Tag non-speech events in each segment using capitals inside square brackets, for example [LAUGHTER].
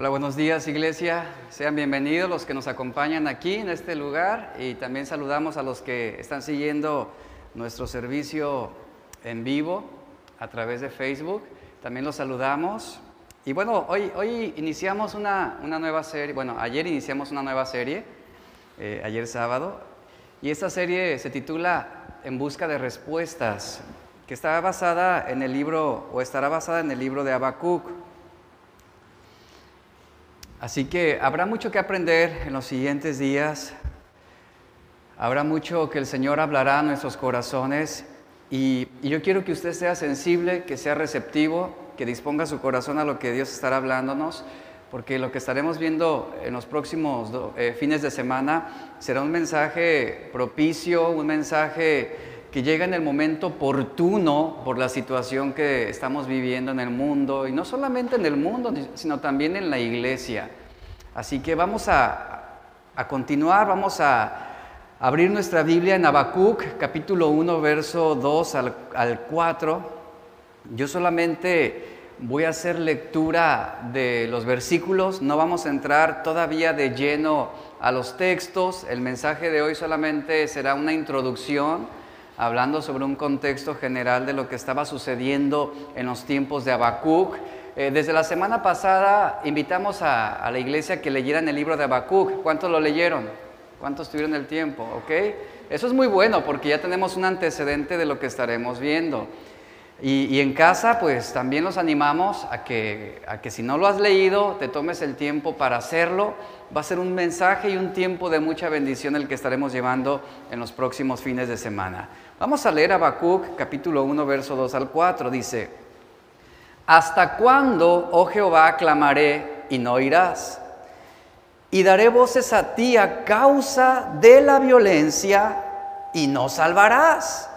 Hola, buenos días iglesia. Sean bienvenidos los que nos acompañan aquí en este lugar y también saludamos a los que están siguiendo nuestro servicio en vivo a través de Facebook. También los saludamos. Y bueno, hoy, hoy iniciamos una, una nueva serie, bueno, ayer iniciamos una nueva serie, eh, ayer sábado, y esta serie se titula En busca de respuestas, que está basada en el libro, o estará basada en el libro de Habacuc. Así que habrá mucho que aprender en los siguientes días. Habrá mucho que el Señor hablará a nuestros corazones y, yo quiero que usted sea sensible, que sea receptivo, que disponga su corazón a lo que Dios estará hablándonos, porque lo que estaremos viendo en los próximos eh, fines de semana será un mensaje propicio, un mensaje que llega en el momento oportuno por la situación que estamos viviendo en el mundo, y no solamente en el mundo, sino también en la iglesia. Así que vamos a, a continuar, vamos a abrir nuestra Biblia en Habacuc, capítulo 1, verso 2 al, al 4. Yo solamente voy a hacer lectura de los versículos, no vamos a entrar todavía de lleno a los textos, el mensaje de hoy solamente será una introducción hablando sobre un contexto general de lo que estaba sucediendo en los tiempos de Habacuc. Eh, desde la semana pasada invitamos a, la iglesia que leyeran el libro de Habacuc. ¿Cuántos lo leyeron? ¿Cuántos tuvieron el tiempo? ¿Ok? Eso es muy bueno porque ya tenemos un antecedente de lo que estaremos viendo. Y, en casa, pues también los animamos a que, a que si no lo has leído, te tomes el tiempo para hacerlo. Va a ser un mensaje y un tiempo de mucha bendición el que estaremos llevando en los próximos fines de semana. Vamos a leer Habacuc capítulo 1, verso 2 al 4. Dice, ¿Hasta cuándo, oh Jehová, clamaré y no irás? Y daré voces a ti a causa de la violencia y no salvarás.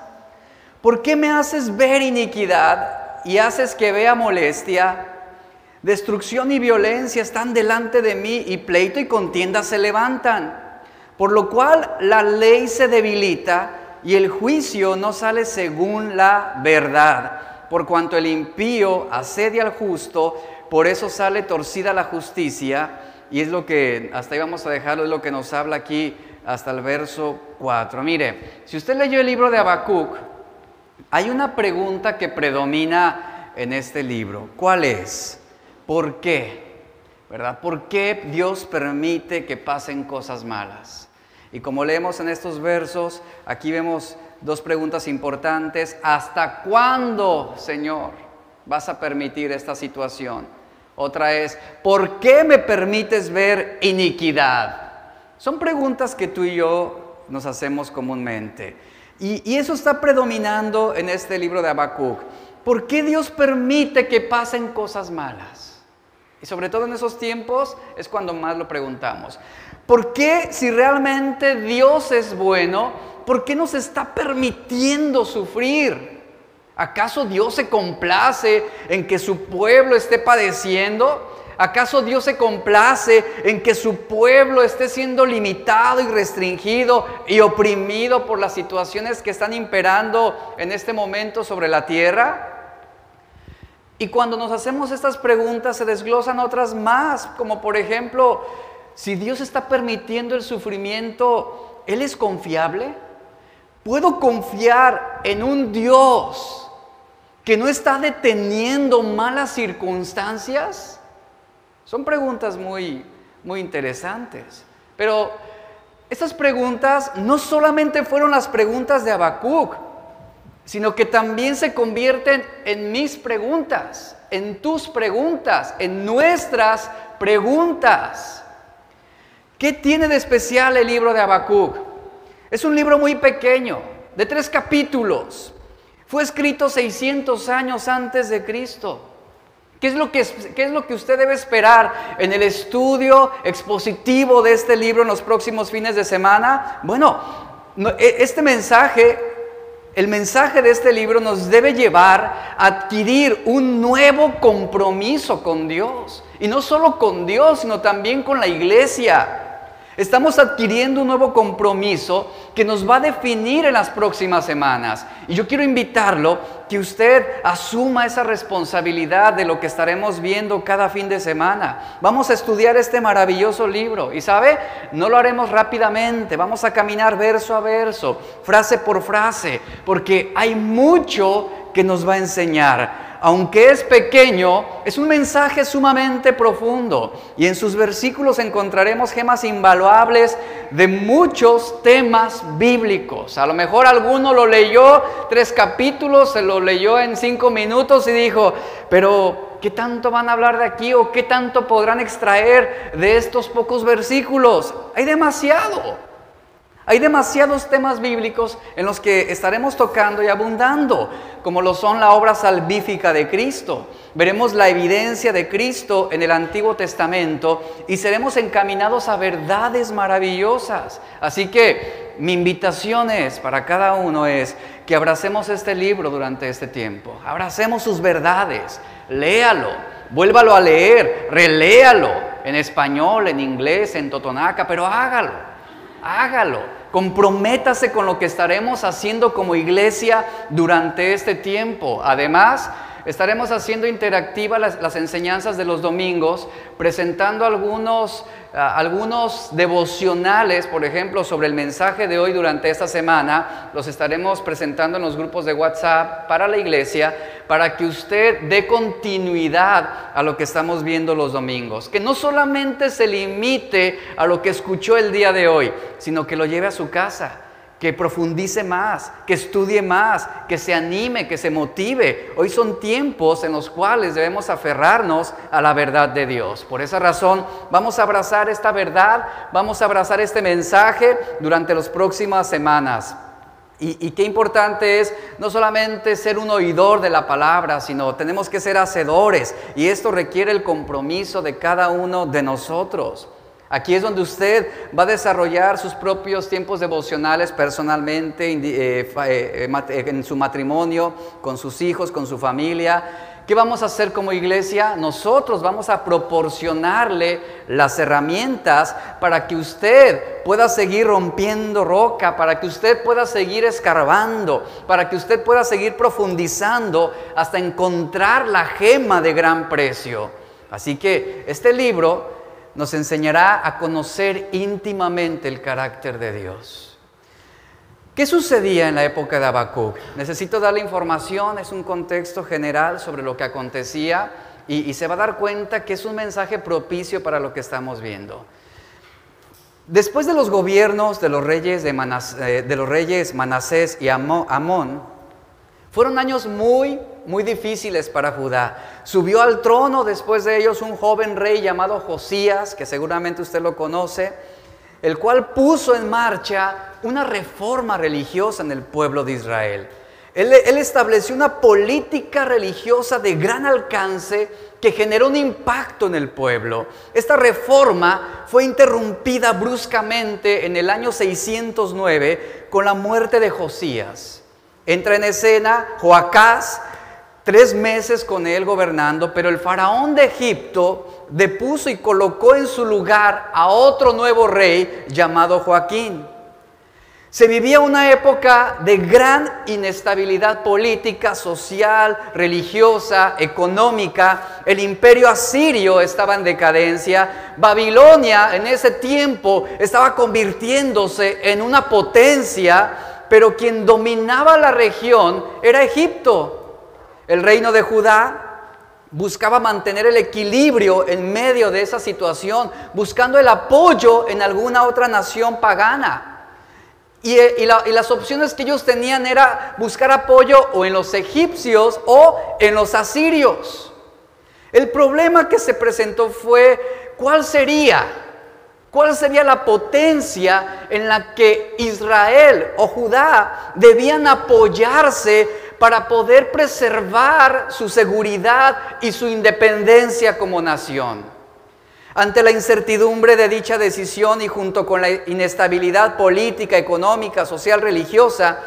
¿Por qué me haces ver iniquidad y haces que vea molestia? Destrucción y violencia están delante de mí y pleito y contienda se levantan. Por lo cual la ley se debilita y el juicio no sale según la verdad. Por cuanto el impío asedia al justo, por eso sale torcida la justicia. Y es lo que, hasta ahí vamos a dejarlo, es lo que nos habla aquí hasta el verso 4. Mire, si usted leyó el libro de Habacuc, hay una pregunta que predomina en este libro. ¿Cuál es? ¿Por qué? ¿Verdad? ¿Por qué Dios permite que pasen cosas malas? Y como leemos en estos versos, aquí vemos dos preguntas importantes. ¿Hasta cuándo, Señor, vas a permitir esta situación? Otra es, ¿por qué me permites ver iniquidad? Son preguntas que tú y yo nos hacemos comúnmente. Y, eso está predominando en este libro de Habacuc. ¿Por qué Dios permite que pasen cosas malas? Y sobre todo en esos tiempos es cuando más lo preguntamos. ¿Por qué si realmente Dios es bueno, por qué nos está permitiendo sufrir? ¿Acaso Dios se complace en que su pueblo esté padeciendo? ¿Acaso Dios se complace en que su pueblo esté siendo limitado y restringido y oprimido por las situaciones que están imperando en este momento sobre la tierra? Y cuando nos hacemos estas preguntas se desglosan otras más, como por ejemplo, si Dios está permitiendo el sufrimiento, ¿Él es confiable? ¿Puedo confiar en un Dios que no está deteniendo malas circunstancias? Son preguntas muy, muy interesantes. Pero estas preguntas no solamente fueron las preguntas de Habacuc, sino que también se convierten en mis preguntas, en tus preguntas, en nuestras preguntas. ¿Qué tiene de especial el libro de Habacuc? Es un libro muy pequeño, de tres capítulos. Fue escrito 600 años antes de Cristo. ¿Qué es, lo que, ¿Qué es lo que usted debe esperar en el estudio expositivo de este libro en los próximos fines de semana? Bueno, este mensaje, el mensaje de este libro nos debe llevar a adquirir un nuevo compromiso con Dios. Y no solo con Dios, sino también con la iglesia. Estamos adquiriendo un nuevo compromiso que nos va a definir en las próximas semanas. Y yo quiero invitarlo que usted asuma esa responsabilidad de lo que estaremos viendo cada fin de semana. Vamos a estudiar este maravilloso libro. Y sabe, no lo haremos rápidamente, vamos a caminar verso a verso, frase por frase, porque hay mucho que nos va a enseñar aunque es pequeño, es un mensaje sumamente profundo. Y en sus versículos encontraremos gemas invaluables de muchos temas bíblicos. A lo mejor alguno lo leyó tres capítulos, se lo leyó en cinco minutos y dijo, pero ¿qué tanto van a hablar de aquí o qué tanto podrán extraer de estos pocos versículos? Hay demasiado. Hay demasiados temas bíblicos en los que estaremos tocando y abundando, como lo son la obra salvífica de Cristo. Veremos la evidencia de Cristo en el Antiguo Testamento y seremos encaminados a verdades maravillosas. Así que mi invitación es para cada uno es que abracemos este libro durante este tiempo. Abracemos sus verdades. Léalo, vuélvalo a leer, reléalo en español, en inglés, en totonaca, pero hágalo. Hágalo Comprométase con lo que estaremos haciendo como iglesia durante este tiempo. Además, estaremos haciendo interactivas las, enseñanzas de los domingos, presentando algunos, ah, algunos devocionales, por ejemplo, sobre el mensaje de hoy durante esta semana. Los estaremos presentando en los grupos de WhatsApp para la iglesia, para que usted dé continuidad a lo que estamos viendo los domingos. Que no solamente se limite a lo que escuchó el día de hoy, sino que lo lleve a su casa que profundice más, que estudie más, que se anime, que se motive. Hoy son tiempos en los cuales debemos aferrarnos a la verdad de Dios. Por esa razón vamos a abrazar esta verdad, vamos a abrazar este mensaje durante las próximas semanas. Y, qué importante es no solamente ser un oidor de la palabra, sino tenemos que ser hacedores. Y esto requiere el compromiso de cada uno de nosotros. Aquí es donde usted va a desarrollar sus propios tiempos devocionales personalmente, eh, eh, eh, en su matrimonio, con sus hijos, con su familia. ¿Qué vamos a hacer como iglesia? Nosotros vamos a proporcionarle las herramientas para que usted pueda seguir rompiendo roca, para que usted pueda seguir escarbando, para que usted pueda seguir profundizando hasta encontrar la gema de gran precio. Así que este libro nos enseñará a conocer íntimamente el carácter de Dios. ¿Qué sucedía en la época de Habacuc? Necesito darle información, es un contexto general sobre lo que acontecía y, se va a dar cuenta que es un mensaje propicio para lo que estamos viendo. Después de los gobiernos de los reyes, de, eh, de los reyes Manasés y Amón, fueron años muy, muy difíciles para Judá. Subió al trono después de ellos un joven rey llamado Josías, que seguramente usted lo conoce, el cual puso en marcha una reforma religiosa en el pueblo de Israel. Él, él, estableció una política religiosa de gran alcance que generó un impacto en el pueblo. Esta reforma fue interrumpida bruscamente en el año 609 con la muerte de Josías. Entra en escena Joacás, tres meses con él gobernando, pero el faraón de Egipto depuso y colocó en su lugar a otro nuevo rey llamado Joaquín. Se vivía una época de gran inestabilidad política, social, religiosa, económica. El imperio asirio estaba en decadencia. Babilonia en ese tiempo estaba convirtiéndose en una potencia pero quien dominaba la región era Egipto. El reino de Judá buscaba mantener el equilibrio en medio de esa situación, buscando el apoyo en alguna otra nación pagana. Y, y, las opciones que ellos tenían era buscar apoyo o en los egipcios o en los asirios. El problema que se presentó fue, ¿cuál sería ¿Cuál sería la potencia en la que Israel o Judá debían apoyarse para poder preservar su seguridad y su independencia como nación? Ante la incertidumbre de dicha decisión y junto con la inestabilidad política, económica, social, religiosa,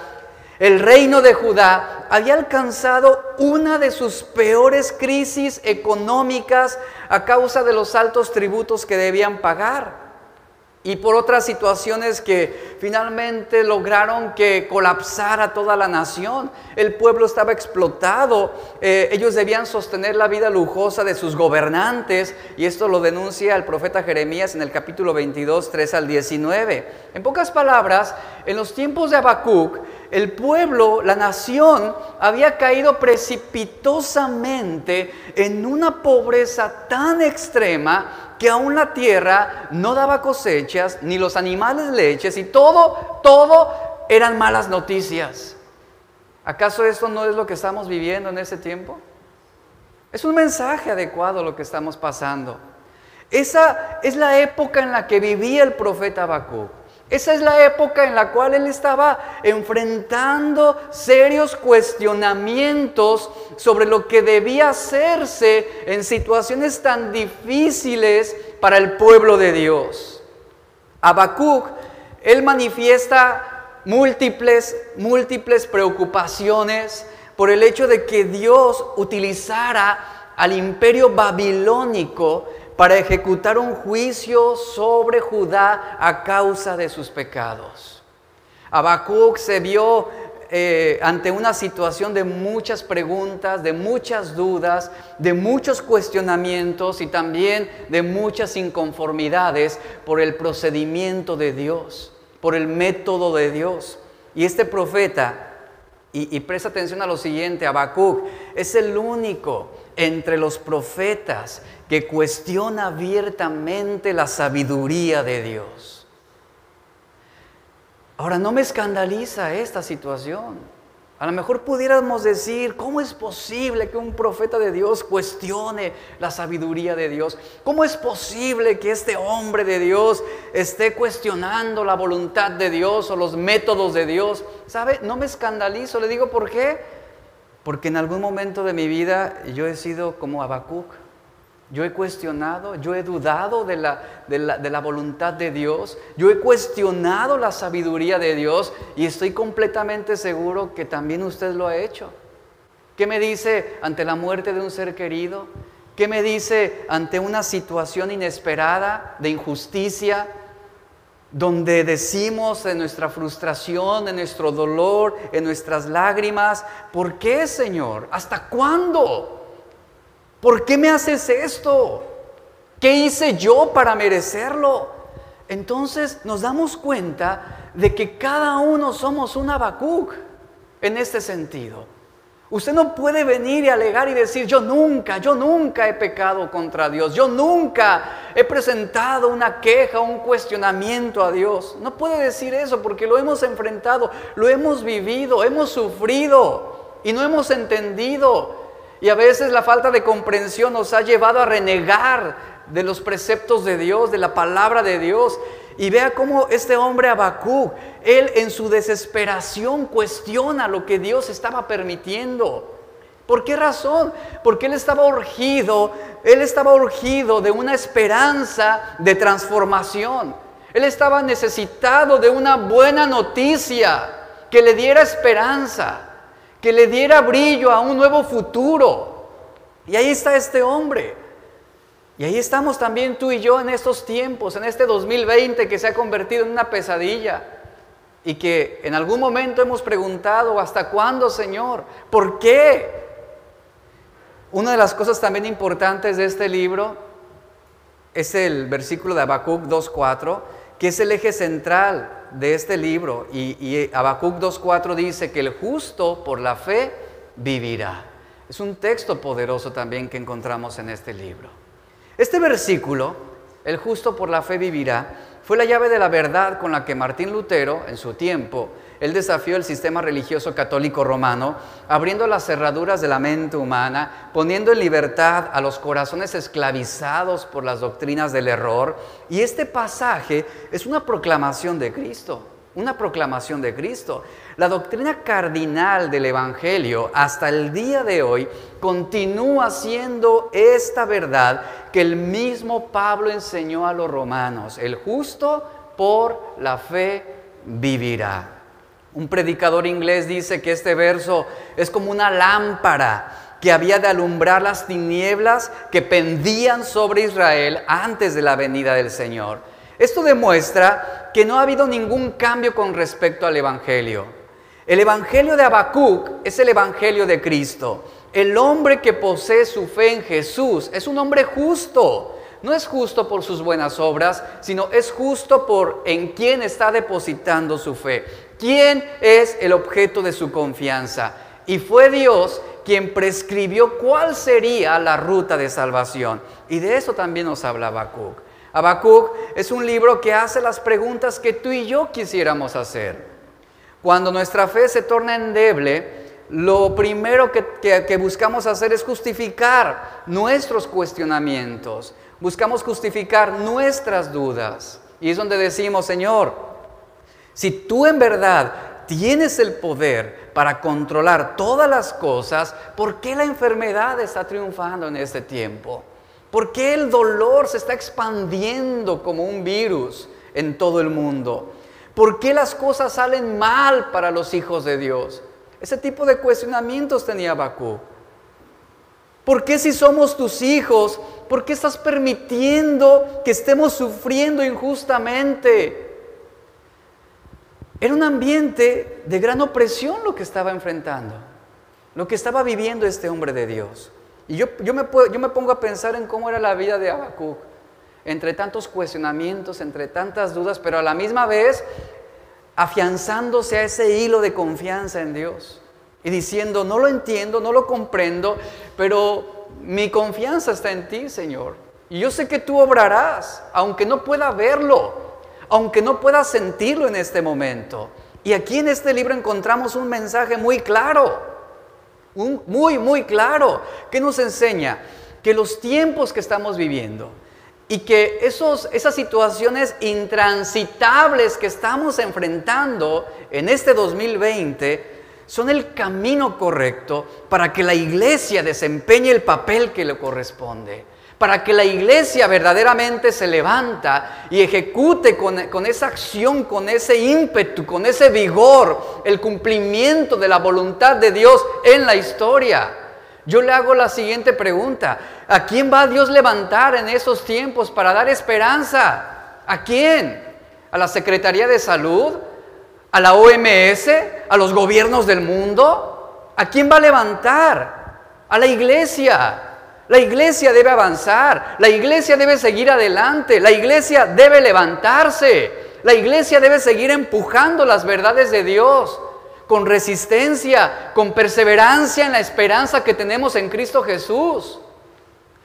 el reino de Judá había alcanzado una de sus peores crisis económicas a causa de los altos tributos que debían pagar. Y por otras situaciones que finalmente lograron que colapsara toda la nación. El pueblo estaba explotado, eh, ellos debían sostener la vida lujosa de sus gobernantes y esto lo denuncia el profeta Jeremías en el capítulo 22, 3 al 19. En pocas palabras, en los tiempos de Habacuc, el pueblo, la nación, había caído precipitosamente en una pobreza tan extrema que aún la tierra no daba cosechas, ni los animales leches, y todo, todo eran malas noticias. ¿Acaso esto no es lo que estamos viviendo en ese tiempo? Es un mensaje adecuado lo que estamos pasando. Esa es la época en la que vivía el profeta Habacuc. Esa es la época en la cual él estaba enfrentando serios cuestionamientos sobre lo que debía hacerse en situaciones tan difíciles para el pueblo de Dios. Habacuc, él manifiesta múltiples, múltiples preocupaciones por el hecho de que Dios utilizara al imperio babilónico para ejecutar un juicio sobre Judá a causa de sus pecados. Habacuc se vio eh, ante una situación de muchas preguntas, de muchas dudas, de muchos cuestionamientos y también de muchas inconformidades por el procedimiento de Dios, por el método de Dios. Y este profeta, y, y presta atención a lo siguiente, Habacuc es el único entre los profetas que cuestiona abiertamente la sabiduría de Dios. Ahora, no me escandaliza esta situación. A lo mejor pudiéramos decir, ¿cómo es posible que un profeta de Dios cuestione la sabiduría de Dios? ¿Cómo es posible que este hombre de Dios esté cuestionando la voluntad de Dios o los métodos de Dios? ¿Sabe? No me escandalizo, le digo por qué. Porque en algún momento de mi vida yo he sido como Habacuc. Yo he cuestionado, yo he dudado de la, de, la, voluntad de Dios, yo he cuestionado la sabiduría de Dios y estoy completamente seguro que también usted lo ha hecho. ¿Qué me dice ante la muerte de un ser querido? ¿Qué me dice ante una situación inesperada de injusticia? donde decimos en nuestra frustración, en nuestro dolor, en nuestras lágrimas, ¿por qué Señor? ¿Hasta cuándo? ¿Por qué me haces esto? ¿Qué hice yo para merecerlo? Entonces nos damos cuenta de que cada uno somos un Habacuc en este sentido. Usted no puede venir y alegar y decir, yo nunca, yo nunca he pecado contra Dios, yo nunca he presentado una queja, un cuestionamiento a Dios. No puede decir eso porque lo hemos enfrentado, lo hemos vivido, hemos sufrido y no hemos entendido. Y a veces la falta de comprensión nos ha llevado a renegar de los preceptos de Dios, de la palabra de Dios. Y vea cómo este hombre Abacú, él en su desesperación cuestiona lo que Dios estaba permitiendo. ¿Por qué razón? Porque él estaba urgido, él estaba urgido de una esperanza de transformación. Él estaba necesitado de una buena noticia que le diera esperanza, que le diera brillo a un nuevo futuro. Y ahí está este hombre. Y ahí estamos también tú y yo en estos tiempos, en este 2020 que se ha convertido en una pesadilla y que en algún momento hemos preguntado, ¿hasta cuándo, Señor? ¿Por qué? Una de las cosas también importantes de este libro es el versículo de Habacuc 2.4, que es el eje central de este libro. Y, y Habacuc 2.4 dice que el justo por la fe vivirá. Es un texto poderoso también que encontramos en este libro. Este versículo, el justo por la fe vivirá, fue la llave de la verdad con la que Martín Lutero, en su tiempo, él desafió el sistema religioso católico romano, abriendo las cerraduras de la mente humana, poniendo en libertad a los corazones esclavizados por las doctrinas del error. Y este pasaje es una proclamación de Cristo una proclamación de Cristo. La doctrina cardinal del Evangelio hasta el día de hoy continúa siendo esta verdad que el mismo Pablo enseñó a los romanos. El justo por la fe vivirá. Un predicador inglés dice que este verso es como una lámpara que había de alumbrar las tinieblas que pendían sobre Israel antes de la venida del Señor. Esto demuestra que no ha habido ningún cambio con respecto al Evangelio. El Evangelio de Habacuc es el Evangelio de Cristo. El hombre que posee su fe en Jesús es un hombre justo. No es justo por sus buenas obras, sino es justo por en quién está depositando su fe. ¿Quién es el objeto de su confianza? Y fue Dios quien prescribió cuál sería la ruta de salvación. Y de eso también nos habla Habacuc. Habacuc es un libro que hace las preguntas que tú y yo quisiéramos hacer. Cuando nuestra fe se torna endeble, lo primero que, buscamos hacer es justificar nuestros cuestionamientos, buscamos justificar nuestras dudas. Y es donde decimos, Señor, si tú en verdad tienes el poder para controlar todas las cosas, ¿por qué la enfermedad está triunfando en este tiempo? ¿Por qué el dolor se está expandiendo como un virus en todo el mundo? ¿Por qué las cosas salen mal para los hijos de Dios? Ese tipo de cuestionamientos tenía Bakú. ¿Por qué si somos tus hijos, por qué estás permitiendo que estemos sufriendo injustamente? Era un ambiente de gran opresión lo que estaba enfrentando, lo que estaba viviendo este hombre de Dios. Y yo, yo, me, yo me pongo a pensar en cómo era la vida de Habacuc, entre tantos cuestionamientos, entre tantas dudas, pero a la misma vez afianzándose a ese hilo de confianza en Dios y diciendo, no lo entiendo, no lo comprendo, pero mi confianza está en ti, Señor. Y yo sé que tú obrarás, aunque no pueda verlo, aunque no pueda sentirlo en este momento. Y aquí en este libro encontramos un mensaje muy claro, un, muy, muy claro, que nos enseña que los tiempos que estamos viviendo y que esos, esas situaciones intransitables que estamos enfrentando en este 2020 son el camino correcto para que la iglesia desempeñe el papel que le corresponde para que la iglesia verdaderamente se levanta y ejecute con, esa acción, con ese ímpetu, con ese vigor, el cumplimiento de la voluntad de Dios en la historia. Yo le hago la siguiente pregunta. ¿A quién va Dios levantar en esos tiempos para dar esperanza? ¿A quién? ¿A la Secretaría de Salud? ¿A la OMS? ¿A los gobiernos del mundo? ¿A quién va a levantar? A la iglesia. La iglesia debe avanzar, la iglesia debe seguir adelante, la iglesia debe levantarse, la iglesia debe seguir empujando las verdades de Dios con resistencia, con perseverancia en la esperanza que tenemos en Cristo Jesús.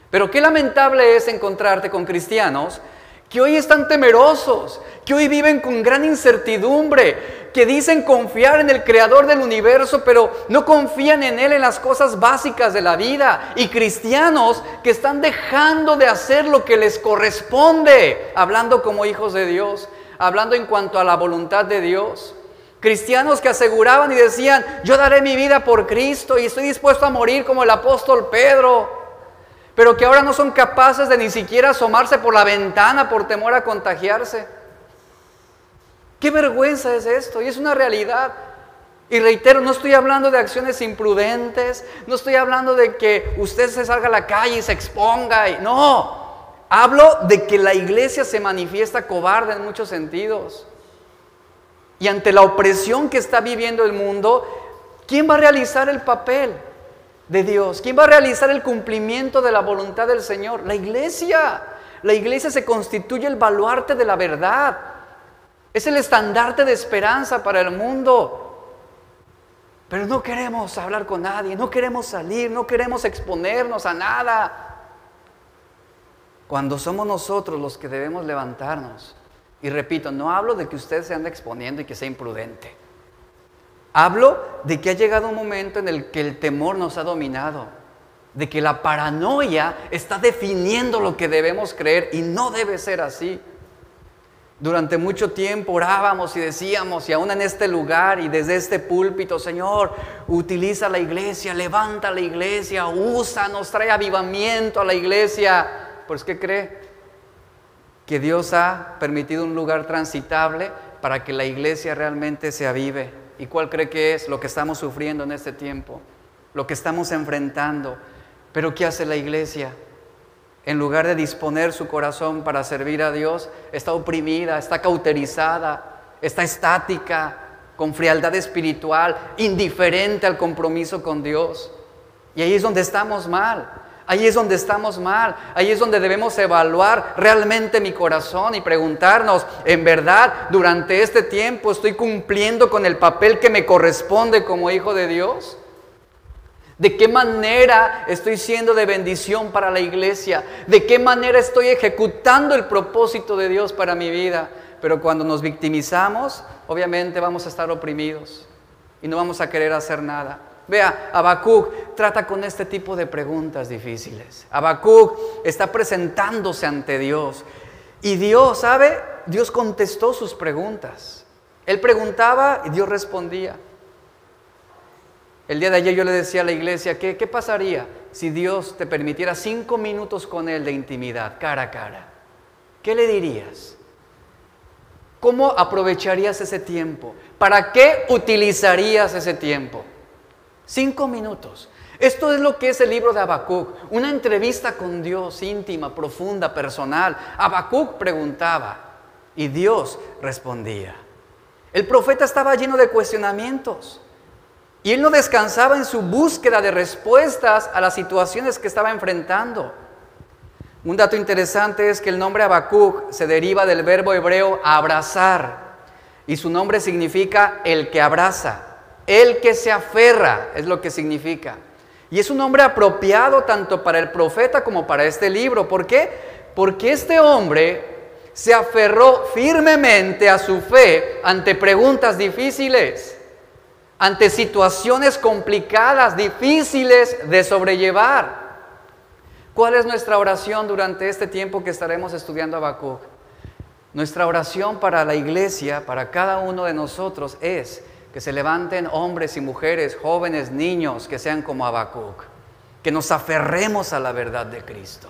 Pero qué lamentable es encontrarte con cristianos que hoy están temerosos, que hoy viven con gran incertidumbre, que dicen confiar en el creador del universo, pero no confían en él en las cosas básicas de la vida. Y cristianos que están dejando de hacer lo que les corresponde, hablando como hijos de Dios, hablando en cuanto a la voluntad de Dios. Cristianos que aseguraban y decían, yo daré mi vida por Cristo y estoy dispuesto a morir como el apóstol Pedro pero que ahora no son capaces de ni siquiera asomarse por la ventana por temor a contagiarse. Qué vergüenza es esto, y es una realidad. Y reitero, no estoy hablando de acciones imprudentes, no estoy hablando de que usted se salga a la calle y se exponga, y, no, hablo de que la iglesia se manifiesta cobarde en muchos sentidos. Y ante la opresión que está viviendo el mundo, ¿quién va a realizar el papel? De Dios? ¿Quién va a realizar el cumplimiento de la voluntad del Señor? La iglesia. La iglesia se constituye el baluarte de la verdad. Es el estandarte de esperanza para el mundo. Pero no queremos hablar con nadie, no queremos salir, no queremos exponernos a nada. Cuando somos nosotros los que debemos levantarnos. Y repito, no hablo de que usted se ande exponiendo y que sea imprudente. Hablo de que ha llegado un momento en el que el temor nos ha dominado, de que la paranoia está definiendo lo que debemos creer y no debe ser así. Durante mucho tiempo orábamos y decíamos, y aún en este lugar y desde este púlpito, Señor, utiliza la iglesia, levanta la iglesia, usa, nos trae avivamiento a la iglesia. Pues, ¿qué cree? Que Dios ha permitido un lugar transitable para que la iglesia realmente se avive. ¿Y cuál cree que es lo que estamos sufriendo en este tiempo? Lo que estamos enfrentando. Pero ¿qué hace la iglesia? en lugar de disponer su corazón para servir a Dios, está oprimida, está cauterizada, está estática, con frialdad espiritual, indiferente al compromiso con Dios. Y ahí es donde estamos mal. Ahí es donde estamos mal, ahí es donde debemos evaluar realmente mi corazón y preguntarnos, ¿en verdad durante este tiempo estoy cumpliendo con el papel que me corresponde como hijo de Dios? ¿De qué manera estoy siendo de bendición para la iglesia? ¿De qué manera estoy ejecutando el propósito de Dios para mi vida? Pero cuando nos victimizamos, obviamente vamos a estar oprimidos y no vamos a querer hacer nada. Vea, Habacuc trata con este tipo de preguntas difíciles. Habacuc está presentándose ante Dios. Y Dios, ¿sabe? Dios contestó sus preguntas. Él preguntaba y Dios respondía. El día de ayer yo le decía a la iglesia, ¿qué, qué pasaría si Dios te permitiera cinco minutos con Él de intimidad, cara a cara? ¿Qué le dirías? ¿Cómo aprovecharías ese tiempo? ¿Para qué utilizarías ese tiempo? Cinco minutos. Esto es lo que es el libro de Habacuc, una entrevista con Dios íntima, profunda, personal. Habacuc preguntaba y Dios respondía. El profeta estaba lleno de cuestionamientos y él no descansaba en su búsqueda de respuestas a las situaciones que estaba enfrentando. Un dato interesante es que el nombre Habacuc se deriva del verbo hebreo abrazar y su nombre significa el que abraza. El que se aferra es lo que significa. Y es un nombre apropiado tanto para el profeta como para este libro. ¿Por qué? Porque este hombre se aferró firmemente a su fe ante preguntas difíciles, ante situaciones complicadas, difíciles de sobrellevar. ¿Cuál es nuestra oración durante este tiempo que estaremos estudiando Habacuc? Nuestra oración para la iglesia, para cada uno de nosotros es que se levanten hombres y mujeres, jóvenes, niños, que sean como Habacuc, que nos aferremos a la verdad de Cristo,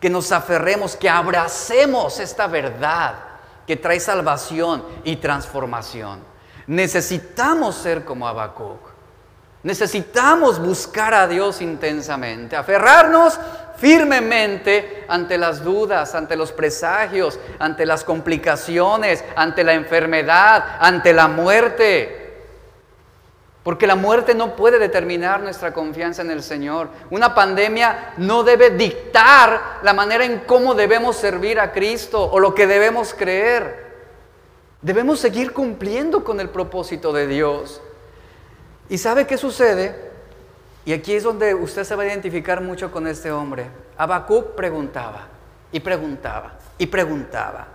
que nos aferremos, que abracemos esta verdad que trae salvación y transformación. Necesitamos ser como Habacuc. Necesitamos buscar a Dios intensamente, aferrarnos firmemente ante las dudas, ante los presagios, ante las complicaciones, ante la enfermedad, ante la muerte. Porque la muerte no puede determinar nuestra confianza en el Señor. Una pandemia no debe dictar la manera en cómo debemos servir a Cristo o lo que debemos creer. Debemos seguir cumpliendo con el propósito de Dios. ¿Y sabe qué sucede? Y aquí es donde usted se va a identificar mucho con este hombre. Habacuc preguntaba y preguntaba y preguntaba.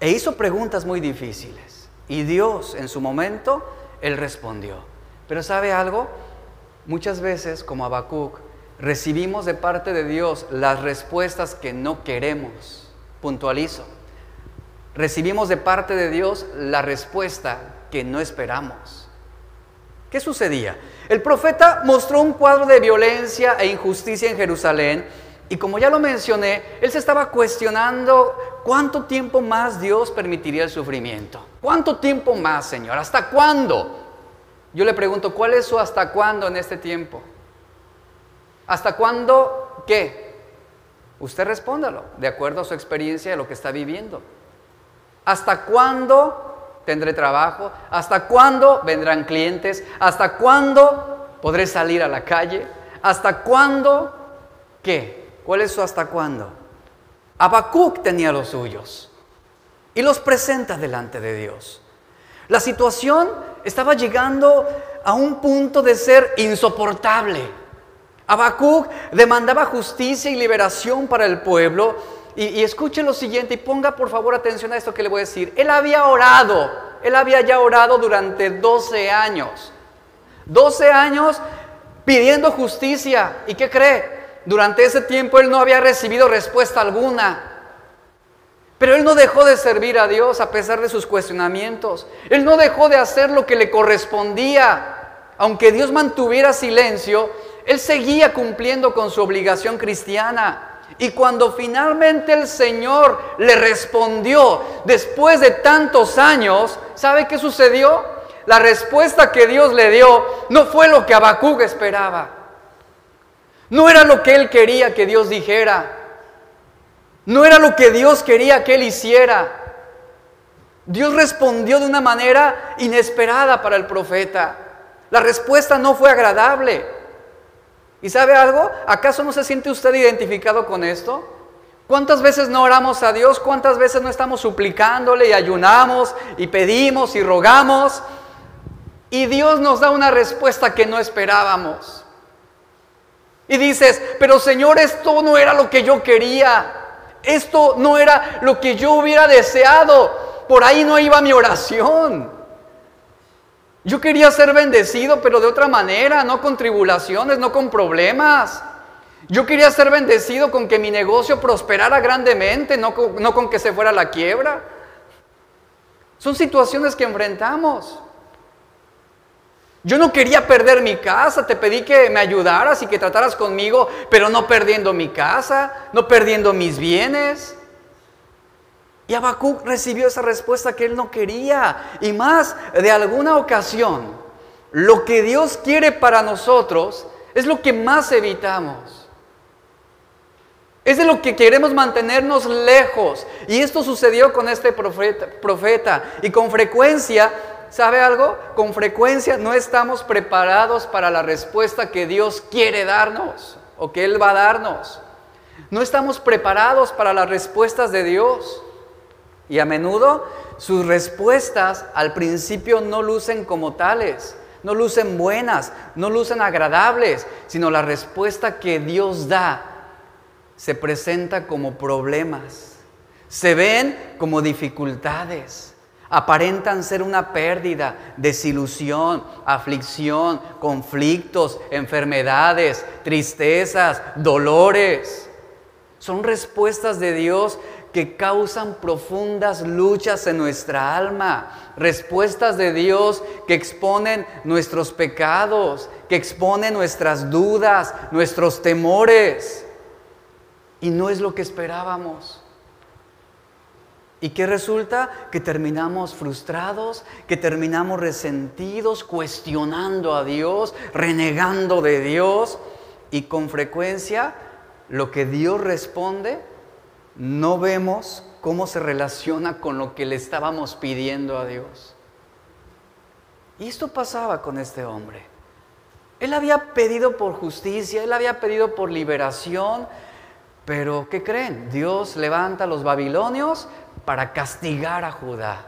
E hizo preguntas muy difíciles. Y Dios en su momento, Él respondió. Pero ¿sabe algo? Muchas veces, como Habacuc, recibimos de parte de Dios las respuestas que no queremos. Puntualizo. Recibimos de parte de Dios la respuesta que no esperamos. ¿Qué sucedía? El profeta mostró un cuadro de violencia e injusticia en Jerusalén y como ya lo mencioné, él se estaba cuestionando cuánto tiempo más Dios permitiría el sufrimiento. ¿Cuánto tiempo más, Señor? ¿Hasta cuándo? Yo le pregunto, ¿cuál es su hasta cuándo en este tiempo? ¿Hasta cuándo qué? Usted respóndalo, de acuerdo a su experiencia de lo que está viviendo. ¿Hasta cuándo tendré trabajo? ¿Hasta cuándo vendrán clientes? ¿Hasta cuándo podré salir a la calle? ¿Hasta cuándo qué? ¿Cuál es su hasta cuándo? Habacuc tenía los suyos y los presenta delante de Dios. La situación estaba llegando a un punto de ser insoportable. Habacuc demandaba justicia y liberación para el pueblo y, escuche lo siguiente y ponga por favor atención a esto que le voy a decir. Él había orado, él había ya orado durante 12 años. 12 años pidiendo justicia. ¿Y qué cree? Durante ese tiempo él no había recibido respuesta alguna. Pero él no dejó de servir a Dios a pesar de sus cuestionamientos. Él no dejó de hacer lo que le correspondía. Aunque Dios mantuviera silencio, él seguía cumpliendo con su obligación cristiana. Y cuando finalmente el Señor le respondió, después de tantos años, ¿sabe qué sucedió? La respuesta que Dios le dio no fue lo que Habacuc esperaba. No era lo que él quería que Dios dijera. No era lo que Dios quería que él hiciera. Dios respondió de una manera inesperada para el profeta. La respuesta no fue agradable. ¿Y sabe algo? ¿Acaso no se siente usted identificado con esto? ¿Cuántas veces no oramos a Dios? ¿Cuántas veces no estamos suplicándole y ayunamos y pedimos y rogamos? Y Dios nos da una respuesta que no esperábamos. Y dices, pero Señor, esto no era lo que yo quería. Esto no era lo que yo hubiera deseado. Por ahí no iba mi oración. Yo quería ser bendecido, pero de otra manera, no con tribulaciones, no con problemas. Yo quería ser bendecido con que mi negocio prosperara grandemente, no con, que se fuera la quiebra. Son situaciones que enfrentamos. Yo no quería perder mi casa, te pedí que me ayudaras y que trataras conmigo, pero no perdiendo mi casa, no perdiendo mis bienes. Y Habacuc recibió esa respuesta que él no quería. Y más, de alguna ocasión, lo que Dios quiere para nosotros es lo que más evitamos. Es de lo que queremos mantenernos lejos. Y esto sucedió con este profeta. profeta. Y con frecuencia ¿Sabe algo? Con frecuencia no estamos preparados para la respuesta que Dios quiere darnos o que Él va a darnos. No estamos preparados para las respuestas de Dios. Y a menudo sus respuestas al principio no lucen como tales, no lucen buenas, no lucen agradables, sino la respuesta que Dios da se presenta como problemas, se ven como dificultades aparentan ser una pérdida, desilusión, aflicción, conflictos, enfermedades, tristezas, dolores. Son respuestas de Dios que causan profundas luchas en nuestra alma, respuestas de Dios que exponen nuestros pecados, que exponen nuestras dudas, nuestros temores. Y no es lo que esperábamos. ¿Y qué resulta? Que terminamos frustrados, que terminamos resentidos, cuestionando a Dios, renegando de Dios. Y con frecuencia lo que Dios responde, no vemos cómo se relaciona con lo que le estábamos pidiendo a Dios. Y esto pasaba con este hombre. Él había pedido por justicia, él había pedido por liberación, pero ¿qué creen? Dios levanta a los babilonios para castigar a Judá.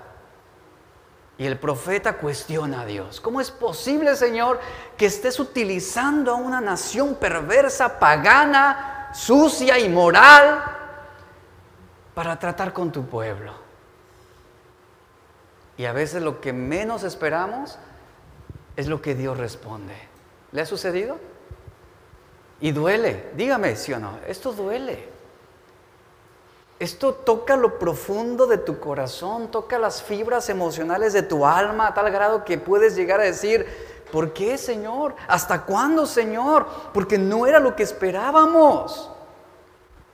Y el profeta cuestiona a Dios. ¿Cómo es posible, Señor, que estés utilizando a una nación perversa, pagana, sucia, y moral para tratar con tu pueblo? Y a veces lo que menos esperamos es lo que Dios responde. ¿Le ha sucedido? Y duele. Dígame, sí o no. Esto duele. Esto toca lo profundo de tu corazón, toca las fibras emocionales de tu alma a tal grado que puedes llegar a decir, ¿por qué Señor? ¿Hasta cuándo Señor? Porque no era lo que esperábamos.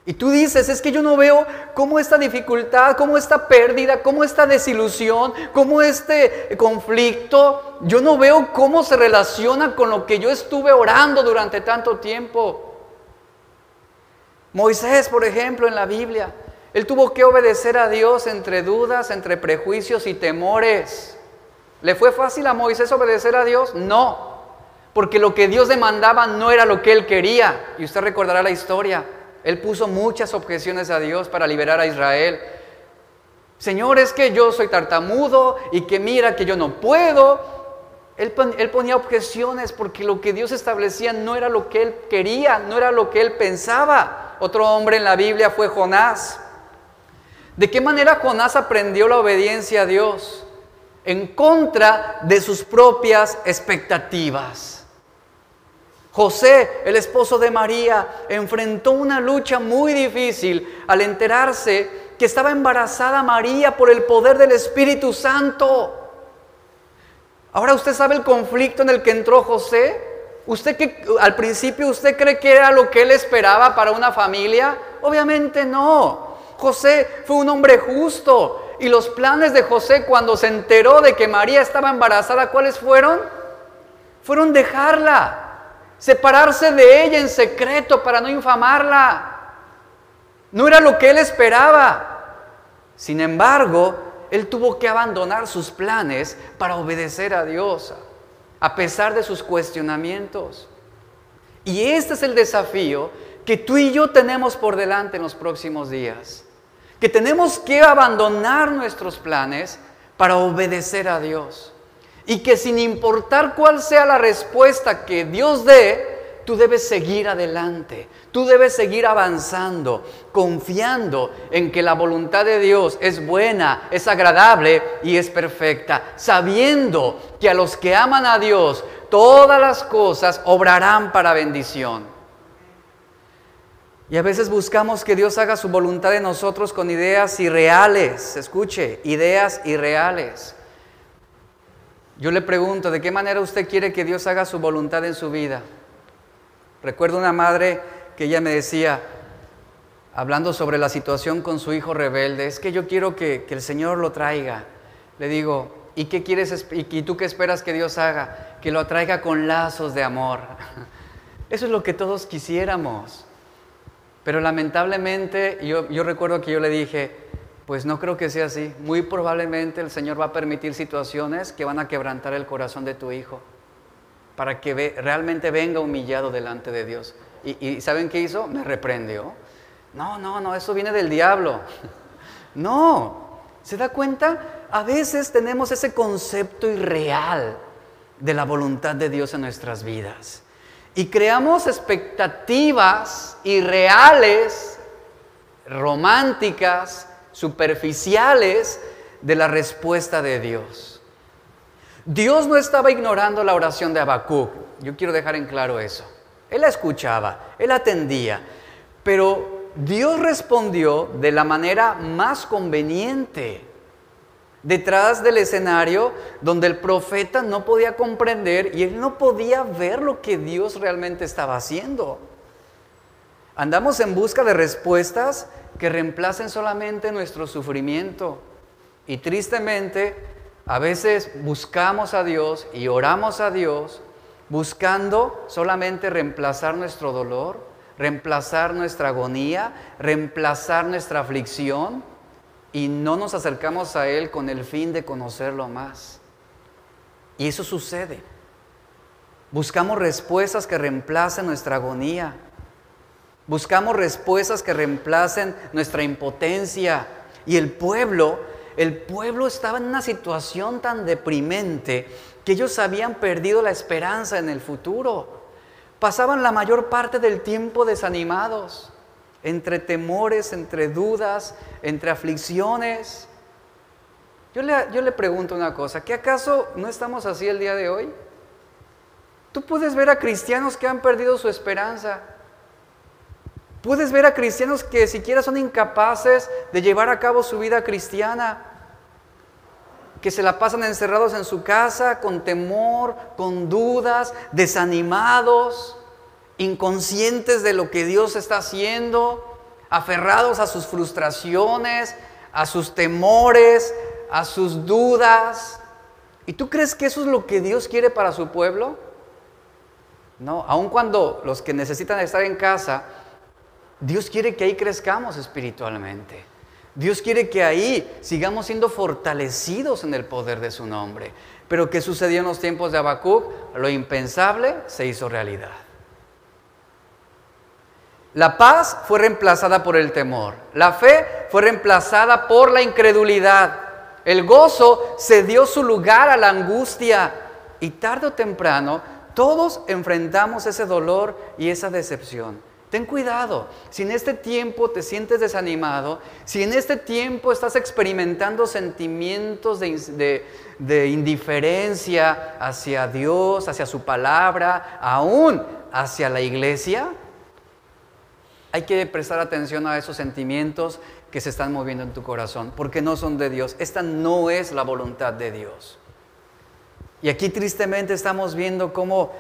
Y tú dices, es que yo no veo cómo esta dificultad, cómo esta pérdida, cómo esta desilusión, cómo este conflicto, yo no veo cómo se relaciona con lo que yo estuve orando durante tanto tiempo. Moisés, por ejemplo, en la Biblia, él tuvo que obedecer a Dios entre dudas, entre prejuicios y temores. ¿Le fue fácil a Moisés obedecer a Dios? No, porque lo que Dios demandaba no era lo que él quería. Y usted recordará la historia. Él puso muchas objeciones a Dios para liberar a Israel. Señor, es que yo soy tartamudo y que mira que yo no puedo. Él, él, ponía objeciones porque lo que Dios establecía no era lo que él quería, no era lo que él pensaba. Otro hombre en la Biblia fue Jonás. ¿De qué manera Jonás aprendió la obediencia a Dios? En contra de sus propias expectativas. José, el esposo de María, enfrentó una lucha muy difícil al enterarse que estaba embarazada María por el poder del Espíritu Santo. Ahora usted sabe el conflicto en el que entró José. ¿Usted que al principio usted cree que era lo que él esperaba para una familia? Obviamente no. José fue un hombre justo. Y los planes de José cuando se enteró de que María estaba embarazada, ¿cuáles fueron? Fueron dejarla, separarse de ella en secreto para no infamarla. No era lo que él esperaba. Sin embargo, él tuvo que abandonar sus planes para obedecer a Dios, a pesar de sus cuestionamientos. Y este es el desafío que tú y yo tenemos por delante en los próximos días. Que tenemos que abandonar nuestros planes para obedecer a Dios. Y que sin importar cuál sea la respuesta que Dios dé, tú debes seguir adelante, tú debes seguir avanzando, confiando en que la voluntad de Dios es buena, es agradable y es perfecta, sabiendo que a los que aman a Dios, todas las cosas obrarán para bendición. Y a veces buscamos que Dios haga su voluntad en nosotros con ideas irreales, escuche, ideas irreales. Yo le pregunto, ¿de qué manera usted quiere que Dios haga su voluntad en su vida? Recuerdo una madre que ella me decía, hablando sobre la situación con su hijo rebelde, es que yo quiero que, el Señor lo traiga. Le digo, ¿y qué quieres y tú qué esperas que Dios haga? Que lo atraiga con lazos de amor. [LAUGHS] Eso es lo que todos quisiéramos. Pero lamentablemente yo, yo recuerdo que yo le dije, pues no creo que sea así. Muy probablemente el Señor va a permitir situaciones que van a quebrantar el corazón de tu hijo para que realmente venga humillado delante de Dios. Y, ¿saben qué hizo? Me reprendió. No, no, no, eso viene del diablo. [LAUGHS] No, ¿se da cuenta? A veces tenemos ese concepto irreal de la voluntad de Dios en nuestras vidas. Y creamos expectativas irreales, románticas, superficiales de la respuesta de Dios. Dios no estaba ignorando la oración de Habacuc. Yo quiero dejar en claro eso. Él la escuchaba, él atendía, pero Dios respondió de la manera más conveniente. Detrás del escenario donde el profeta no podía comprender y él no podía ver lo que Dios realmente estaba haciendo. Andamos en busca de respuestas que reemplacen solamente nuestro sufrimiento. Y tristemente, a veces buscamos a Dios y oramos a Dios buscando solamente reemplazar nuestro dolor, reemplazar nuestra agonía, reemplazar nuestra aflicción y no nos acercamos a Él con el fin de conocerlo más. Y eso sucede. Buscamos respuestas que reemplacen nuestra agonía. Buscamos respuestas que reemplacen nuestra impotencia. Y el pueblo el pueblo estaba en una situación tan deprimente que ellos habían perdido la esperanza en el futuro. Pasaban la mayor parte del tiempo desanimados, entre temores, entre dudas, entre aflicciones. Yo le, yo le pregunto una cosa, ¿qué acaso no estamos así el día de hoy? Tú puedes ver a cristianos que han perdido su esperanza, Puedes ver a cristianos que siquiera son incapaces de llevar a cabo su vida cristiana, que se la pasan encerrados en su casa con temor, con dudas, desanimados, inconscientes de lo que Dios está haciendo, aferrados a sus frustraciones, a sus temores, a sus dudas. ¿Y tú crees que eso es lo que Dios quiere para su pueblo? No, aun cuando los que necesitan estar en casa Dios quiere que ahí crezcamos espiritualmente. Dios quiere que ahí sigamos siendo fortalecidos en el poder de su nombre. Pero ¿qué sucedió en los tiempos de Habacuc? Lo impensable se hizo realidad. La paz fue reemplazada por el temor. La fe fue reemplazada por la incredulidad. El gozo cedió su lugar a la angustia. Y tarde o temprano todos enfrentamos ese dolor y esa decepción. Ten cuidado, si en este tiempo te sientes desanimado, si en este tiempo estás experimentando sentimientos de, indiferencia hacia Dios, hacia su palabra, aún hacia la iglesia, hay que prestar atención a esos sentimientos que se están moviendo en tu corazón, porque no son de Dios. Esta no es la voluntad de Dios. Y aquí tristemente estamos viendo cómo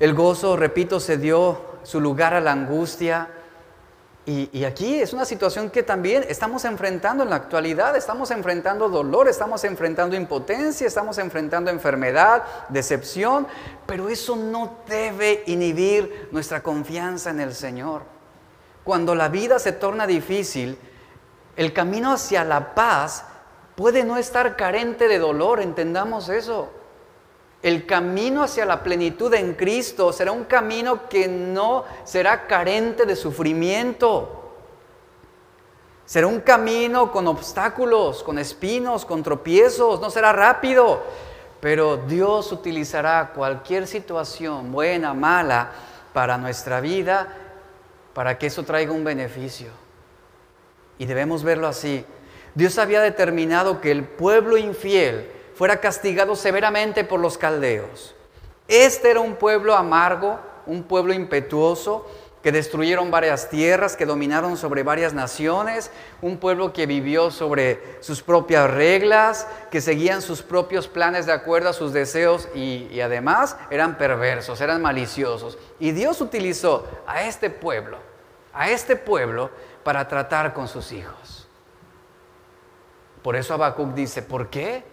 el gozo, repito, se dio su lugar a la angustia. Y, aquí es una situación que también estamos enfrentando en la actualidad, estamos enfrentando dolor, estamos enfrentando impotencia, estamos enfrentando enfermedad, decepción, pero eso no debe inhibir nuestra confianza en el Señor. cuando la vida se torna difícil, el camino hacia la paz puede no estar carente de dolor, entendamos eso. El camino hacia la plenitud en Cristo será un camino que no será carente de sufrimiento. Será un camino con obstáculos, con espinos, con tropiezos, no será rápido, pero Dios utilizará cualquier situación, buena, mala, para nuestra vida, para que eso traiga un beneficio. Y debemos verlo así. Dios había determinado que el pueblo infiel fuera castigado severamente por los caldeos. Este era un pueblo amargo, un pueblo impetuoso, que destruyeron varias tierras, que dominaron sobre varias naciones, un pueblo que vivió sobre sus propias reglas, que seguían sus propios planes de acuerdo a sus deseos y, además eran perversos, eran maliciosos. Y Dios utilizó a este pueblo, a este pueblo para tratar con sus hijos. Por eso Habacuc dice, ¿por qué?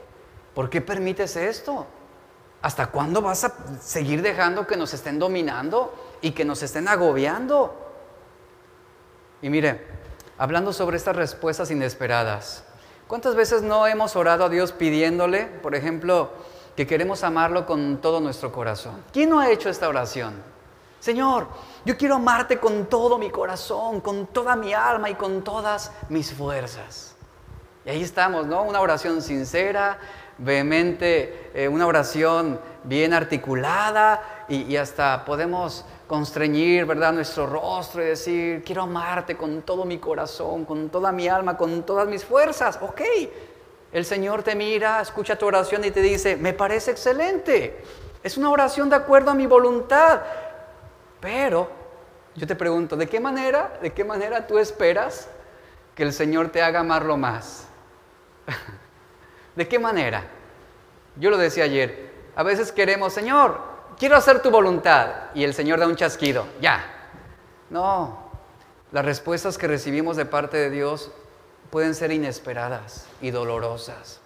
¿Por qué permites esto? ¿Hasta cuándo vas a seguir dejando que nos estén dominando y que nos estén agobiando? Y mire, hablando sobre estas respuestas inesperadas, ¿cuántas veces no hemos orado a Dios pidiéndole, por ejemplo, que queremos amarlo con todo nuestro corazón? ¿Quién no ha hecho esta oración? Señor, yo quiero amarte con todo mi corazón, con toda mi alma y con todas mis fuerzas. Y ahí estamos, ¿no? Una oración sincera, vehemente, eh, una oración bien articulada y, hasta podemos constreñir, ¿verdad?, nuestro rostro y decir, quiero amarte con todo mi corazón, con toda mi alma, con todas mis fuerzas. Ok, el Señor te mira, escucha tu oración y te dice, me parece excelente. Es una oración de acuerdo a mi voluntad. Pero yo te pregunto, ¿de qué manera, de qué manera tú esperas que el Señor te haga amarlo más? [LAUGHS] ¿De qué manera? Yo lo decía ayer, a veces queremos, Señor, quiero hacer tu voluntad, y el Señor da un chasquido, ya. No, las respuestas que recibimos de parte de Dios pueden ser inesperadas y dolorosas.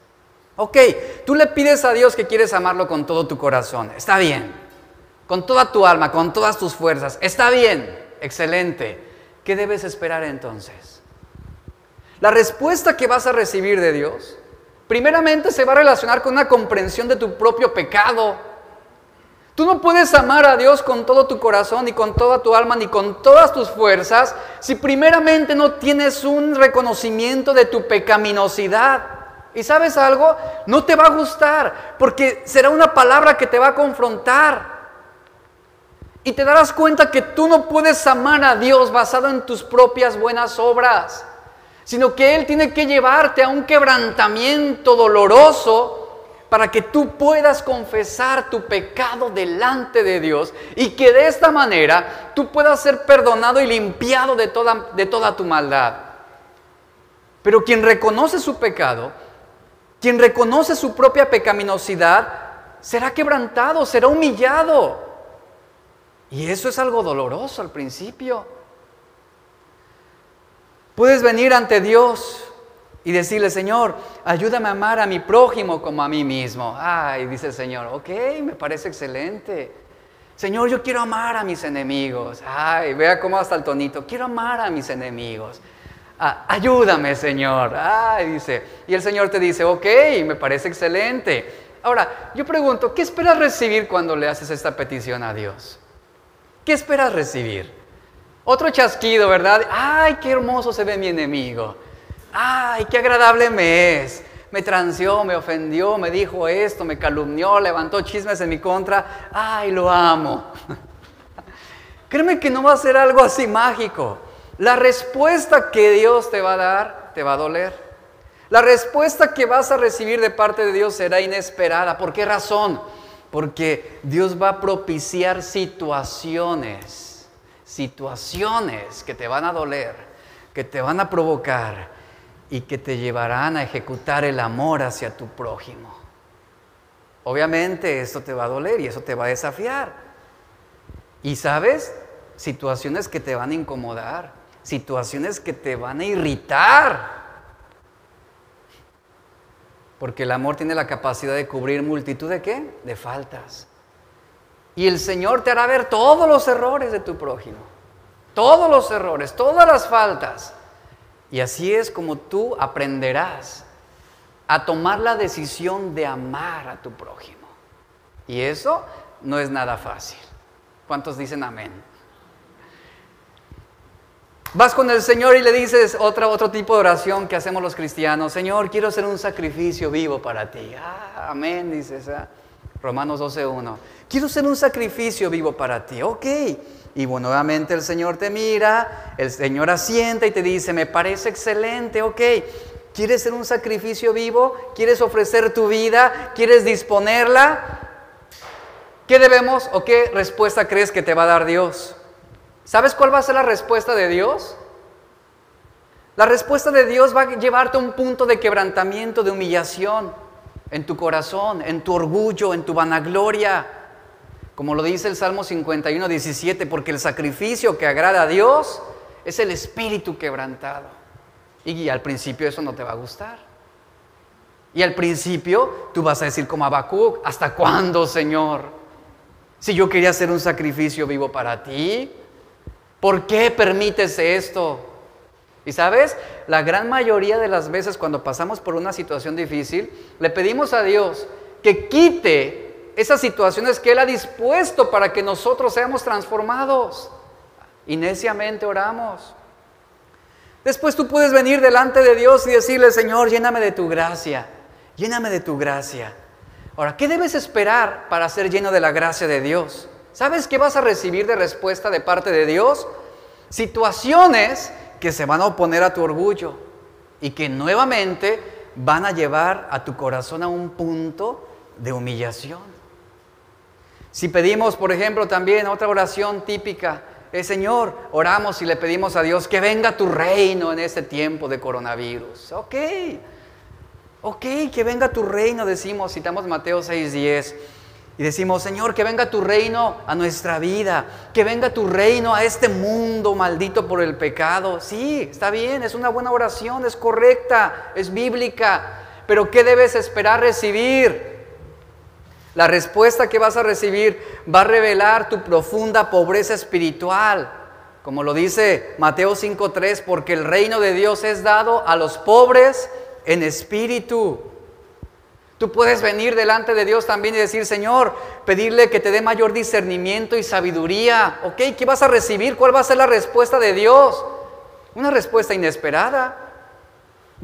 Ok, tú le pides a Dios que quieres amarlo con todo tu corazón, está bien, con toda tu alma, con todas tus fuerzas, está bien, excelente. ¿Qué debes esperar entonces? La respuesta que vas a recibir de Dios primeramente se va a relacionar con una comprensión de tu propio pecado. Tú no puedes amar a Dios con todo tu corazón, ni con toda tu alma, ni con todas tus fuerzas, si primeramente no tienes un reconocimiento de tu pecaminosidad. ¿Y sabes algo? No te va a gustar, porque será una palabra que te va a confrontar. Y te darás cuenta que tú no puedes amar a Dios basado en tus propias buenas obras sino que Él tiene que llevarte a un quebrantamiento doloroso para que tú puedas confesar tu pecado delante de Dios y que de esta manera tú puedas ser perdonado y limpiado de toda, de toda tu maldad. Pero quien reconoce su pecado, quien reconoce su propia pecaminosidad, será quebrantado, será humillado. Y eso es algo doloroso al principio. Puedes venir ante Dios y decirle, Señor, ayúdame a amar a mi prójimo como a mí mismo. Ay, dice el Señor, ok, me parece excelente. Señor, yo quiero amar a mis enemigos. Ay, vea cómo hasta el tonito. Quiero amar a mis enemigos. Ah, ayúdame, Señor. Ay, dice. Y el Señor te dice, ok, me parece excelente. Ahora, yo pregunto, ¿qué esperas recibir cuando le haces esta petición a Dios? ¿Qué esperas recibir? Otro chasquido, ¿verdad? Ay, qué hermoso se ve mi enemigo. Ay, qué agradable me es. Me transió, me ofendió, me dijo esto, me calumnió, levantó chismes en mi contra. Ay, lo amo. [LAUGHS] Créeme que no va a ser algo así mágico. La respuesta que Dios te va a dar te va a doler. La respuesta que vas a recibir de parte de Dios será inesperada. ¿Por qué razón? Porque Dios va a propiciar situaciones situaciones que te van a doler, que te van a provocar y que te llevarán a ejecutar el amor hacia tu prójimo. Obviamente esto te va a doler y eso te va a desafiar. Y sabes, situaciones que te van a incomodar, situaciones que te van a irritar. Porque el amor tiene la capacidad de cubrir multitud de qué? De faltas. Y el Señor te hará ver todos los errores de tu prójimo. todos los errores, todas las faltas. Y así es como tú aprenderás a tomar la decisión de amar a tu prójimo. Y eso no es nada fácil. ¿Cuántos dicen amén? Vas con el Señor y le dices otra, otro tipo de oración que hacemos los cristianos. Señor, quiero hacer un sacrificio vivo para ti. Ah, amén, dices. Ah. Romanos 12.1. Quiero ser un sacrificio vivo para ti. Ok. Y bueno, nuevamente el Señor te mira, el Señor asienta y te dice, me parece excelente, ok. ¿Quieres ser un sacrificio vivo? ¿Quieres ofrecer tu vida? ¿Quieres disponerla? ¿Qué debemos o qué respuesta crees que te va a dar Dios? ¿Sabes cuál va a ser la respuesta de Dios? La respuesta de Dios va a llevarte a un punto de quebrantamiento, de humillación en tu corazón, en tu orgullo, en tu vanagloria. Como lo dice el Salmo 51, 17, porque el sacrificio que agrada a Dios es el espíritu quebrantado. Y al principio eso no te va a gustar. Y al principio tú vas a decir como Habacuc, ¿hasta cuándo, Señor? Si yo quería hacer un sacrificio vivo para ti, ¿Por qué permites esto? Y sabes, la gran mayoría de las veces cuando pasamos por una situación difícil, le pedimos a Dios que quite esas situaciones que Él ha dispuesto para que nosotros seamos transformados. Y neciamente oramos. Después tú puedes venir delante de Dios y decirle, Señor, lléname de tu gracia, lléname de tu gracia. Ahora, ¿qué debes esperar para ser lleno de la gracia de Dios? ¿Sabes qué vas a recibir de respuesta de parte de Dios? Situaciones que se van a oponer a tu orgullo y que nuevamente van a llevar a tu corazón a un punto de humillación. Si pedimos, por ejemplo, también otra oración típica, es Señor, oramos y le pedimos a Dios que venga tu reino en este tiempo de coronavirus. Ok, ok, que venga tu reino, decimos, citamos Mateo 6:10. Y decimos, Señor, que venga tu reino a nuestra vida, que venga tu reino a este mundo maldito por el pecado. Sí, está bien, es una buena oración, es correcta, es bíblica, pero ¿qué debes esperar recibir? La respuesta que vas a recibir va a revelar tu profunda pobreza espiritual, como lo dice Mateo 5.3, porque el reino de Dios es dado a los pobres en espíritu. Tú puedes venir delante de Dios también y decir, Señor, pedirle que te dé mayor discernimiento y sabiduría. ¿Ok? ¿Qué vas a recibir? ¿Cuál va a ser la respuesta de Dios? Una respuesta inesperada.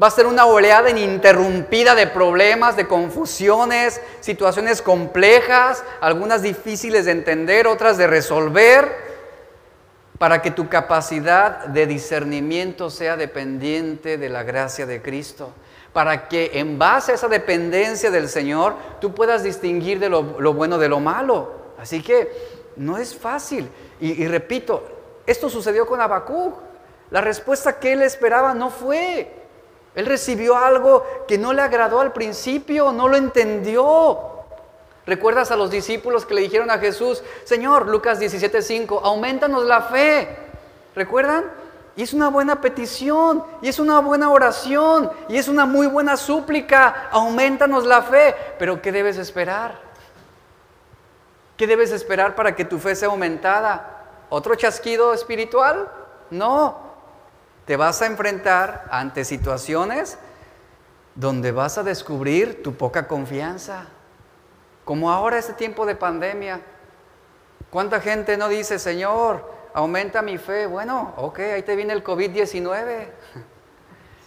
Va a ser una oleada ininterrumpida de problemas, de confusiones, situaciones complejas, algunas difíciles de entender, otras de resolver, para que tu capacidad de discernimiento sea dependiente de la gracia de Cristo para que en base a esa dependencia del Señor tú puedas distinguir de lo, bueno de lo malo. Así que no es fácil. Y, repito, esto sucedió con Habacuc. La respuesta que él esperaba no fue. Él recibió algo que no le agradó al principio, no lo entendió. ¿Recuerdas a los discípulos que le dijeron a Jesús, Señor, Lucas 17:5, aumentanos la fe? ¿Recuerdan? Y es una buena petición, y es una buena oración, y es una muy buena súplica. Aumentanos la fe. Pero ¿qué debes esperar? ¿Qué debes esperar para que tu fe sea aumentada? ¿Otro chasquido espiritual? No. Te vas a enfrentar ante situaciones donde vas a descubrir tu poca confianza. Como ahora este tiempo de pandemia. ¿Cuánta gente no dice, Señor, aumenta mi fe. Bueno, ok, ahí te viene el COVID-19.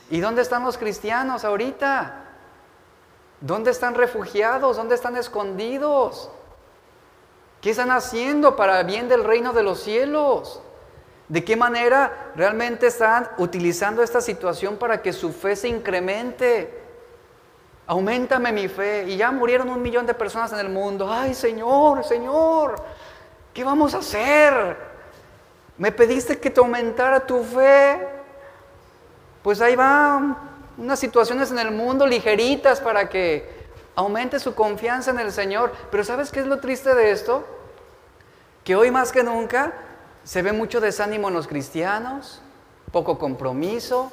¿Y dónde están los cristianos ahorita? ¿Dónde están refugiados? ¿Dónde están escondidos? ¿Qué están haciendo para el bien del reino de los cielos? ¿De qué manera realmente están utilizando esta situación para que su fe se incremente? Aumentame mi fe. Y ya murieron un millón de personas en el mundo. Ay, Señor, Señor, ¿qué vamos a hacer? Me pediste que te aumentara tu fe. Pues ahí van unas situaciones en el mundo ligeritas para que aumente su confianza en el Señor. Pero ¿sabes qué es lo triste de esto? Que hoy más que nunca se ve mucho desánimo en los cristianos, poco compromiso,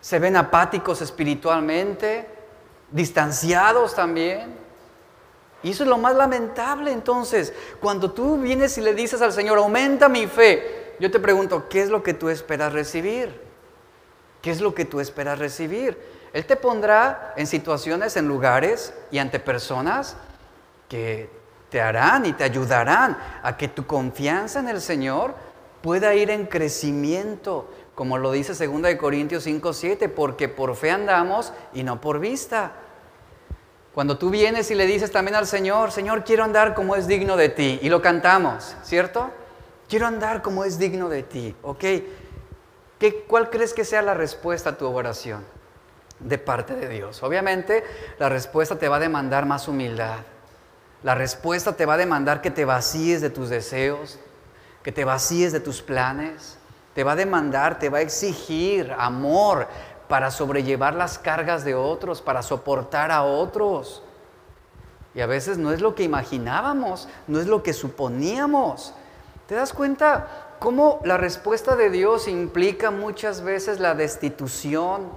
se ven apáticos espiritualmente, distanciados también. Y eso es lo más lamentable entonces. Cuando tú vienes y le dices al Señor, aumenta mi fe, yo te pregunto, ¿qué es lo que tú esperas recibir? ¿Qué es lo que tú esperas recibir? Él te pondrá en situaciones, en lugares y ante personas que te harán y te ayudarán a que tu confianza en el Señor pueda ir en crecimiento, como lo dice 2 Corintios 5, 7, porque por fe andamos y no por vista. Cuando tú vienes y le dices también al Señor, Señor, quiero andar como es digno de ti, y lo cantamos, ¿cierto? Quiero andar como es digno de ti, ¿ok? ¿Qué, ¿Cuál crees que sea la respuesta a tu oración de parte de Dios? Obviamente la respuesta te va a demandar más humildad. La respuesta te va a demandar que te vacíes de tus deseos, que te vacíes de tus planes. Te va a demandar, te va a exigir amor para sobrellevar las cargas de otros, para soportar a otros. Y a veces no es lo que imaginábamos, no es lo que suponíamos. ¿Te das cuenta cómo la respuesta de Dios implica muchas veces la destitución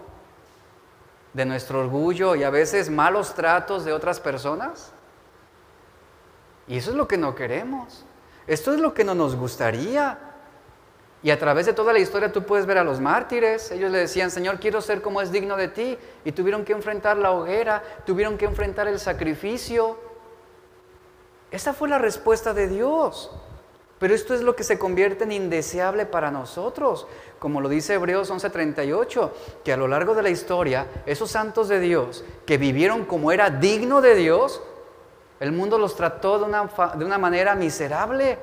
de nuestro orgullo y a veces malos tratos de otras personas? Y eso es lo que no queremos. Esto es lo que no nos gustaría. Y a través de toda la historia tú puedes ver a los mártires. Ellos le decían, Señor, quiero ser como es digno de ti. Y tuvieron que enfrentar la hoguera, tuvieron que enfrentar el sacrificio. Esa fue la respuesta de Dios. Pero esto es lo que se convierte en indeseable para nosotros, como lo dice Hebreos 11:38, que a lo largo de la historia, esos santos de Dios que vivieron como era digno de Dios, el mundo los trató de una, de una manera miserable.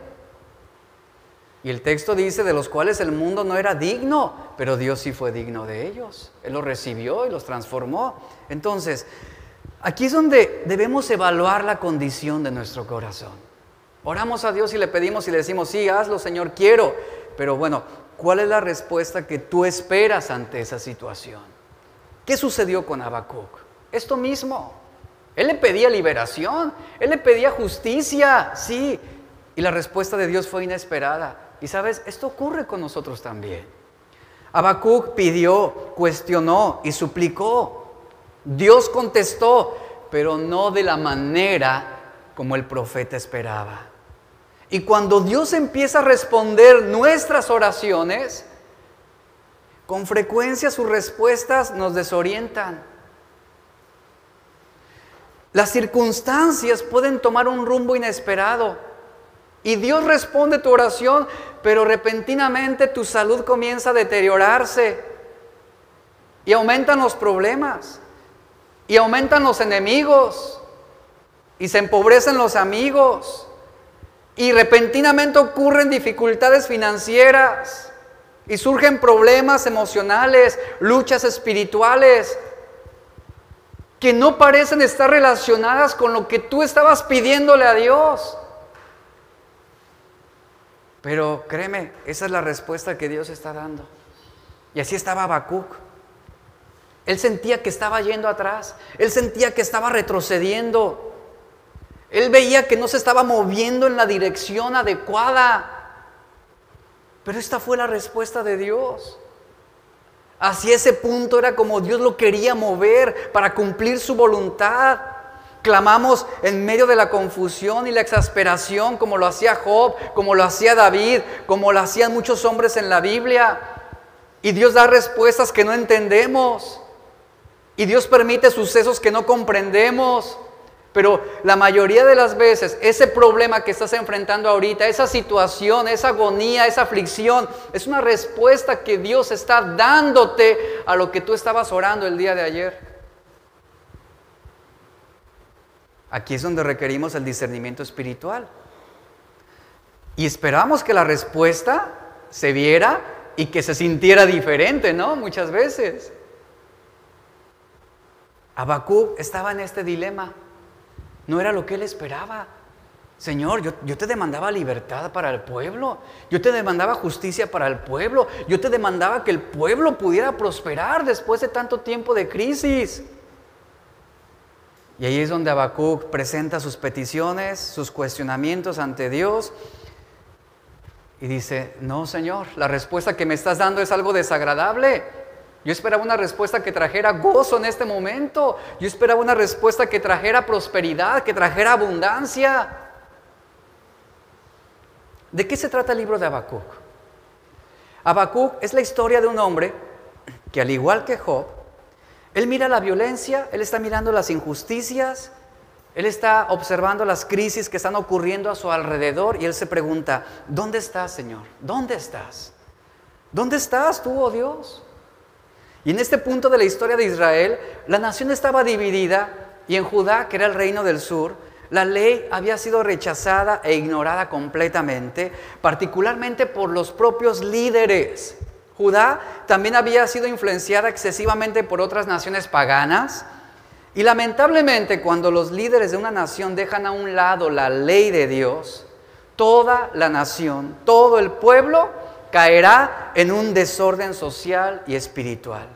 Y el texto dice de los cuales el mundo no era digno, pero Dios sí fue digno de ellos. Él los recibió y los transformó. Entonces, aquí es donde debemos evaluar la condición de nuestro corazón. Oramos a Dios y le pedimos y le decimos, sí, hazlo Señor, quiero. Pero bueno, ¿cuál es la respuesta que tú esperas ante esa situación? ¿Qué sucedió con Habacuc? Esto mismo. Él le pedía liberación, él le pedía justicia, sí. Y la respuesta de Dios fue inesperada. Y sabes, esto ocurre con nosotros también. Habacuc pidió, cuestionó y suplicó. Dios contestó, pero no de la manera como el profeta esperaba. Y cuando Dios empieza a responder nuestras oraciones, con frecuencia sus respuestas nos desorientan. Las circunstancias pueden tomar un rumbo inesperado. Y Dios responde tu oración, pero repentinamente tu salud comienza a deteriorarse. Y aumentan los problemas. Y aumentan los enemigos. Y se empobrecen los amigos. Y repentinamente ocurren dificultades financieras. Y surgen problemas emocionales, luchas espirituales que no parecen estar relacionadas con lo que tú estabas pidiéndole a Dios. Pero créeme, esa es la respuesta que Dios está dando. Y así estaba Habacuc. Él sentía que estaba yendo atrás, él sentía que estaba retrocediendo. Él veía que no se estaba moviendo en la dirección adecuada. Pero esta fue la respuesta de Dios. Hacia ese punto era como Dios lo quería mover para cumplir su voluntad. Clamamos en medio de la confusión y la exasperación, como lo hacía Job, como lo hacía David, como lo hacían muchos hombres en la Biblia. Y Dios da respuestas que no entendemos. Y Dios permite sucesos que no comprendemos. Pero la mayoría de las veces ese problema que estás enfrentando ahorita, esa situación, esa agonía, esa aflicción, es una respuesta que Dios está dándote a lo que tú estabas orando el día de ayer. Aquí es donde requerimos el discernimiento espiritual. Y esperamos que la respuesta se viera y que se sintiera diferente, ¿no? Muchas veces. Habacuc estaba en este dilema. No era lo que él esperaba. Señor, yo, te demandaba libertad para el pueblo, yo te demandaba justicia para el pueblo, yo te demandaba que el pueblo pudiera prosperar después de tanto tiempo de crisis. Y ahí es donde Habacuc presenta sus peticiones, sus cuestionamientos ante Dios y dice, no Señor, la respuesta que me estás dando es algo desagradable. Yo esperaba una respuesta que trajera gozo en este momento. Yo esperaba una respuesta que trajera prosperidad, que trajera abundancia. ¿De qué se trata el libro de Habacuc? Habacuc es la historia de un hombre que al igual que Job, él mira la violencia, él está mirando las injusticias, él está observando las crisis que están ocurriendo a su alrededor y él se pregunta, ¿dónde estás, Señor? ¿Dónde estás? ¿Dónde estás tú, oh Dios? Y en este punto de la historia de Israel, la nación estaba dividida y en Judá, que era el reino del sur, la ley había sido rechazada e ignorada completamente, particularmente por los propios líderes. Judá también había sido influenciada excesivamente por otras naciones paganas. Y lamentablemente cuando los líderes de una nación dejan a un lado la ley de Dios, toda la nación, todo el pueblo caerá en un desorden social y espiritual.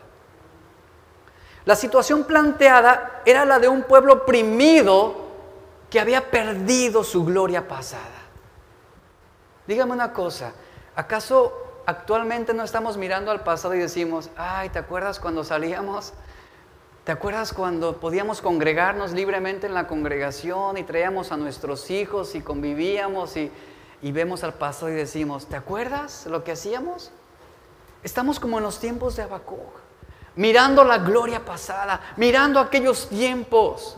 La situación planteada era la de un pueblo oprimido que había perdido su gloria pasada. Dígame una cosa, ¿acaso actualmente no estamos mirando al pasado y decimos, ay, ¿te acuerdas cuando salíamos? ¿Te acuerdas cuando podíamos congregarnos libremente en la congregación y traíamos a nuestros hijos y convivíamos y, y vemos al pasado y decimos, ¿te acuerdas lo que hacíamos? Estamos como en los tiempos de Habacuc, mirando la gloria pasada, mirando aquellos tiempos.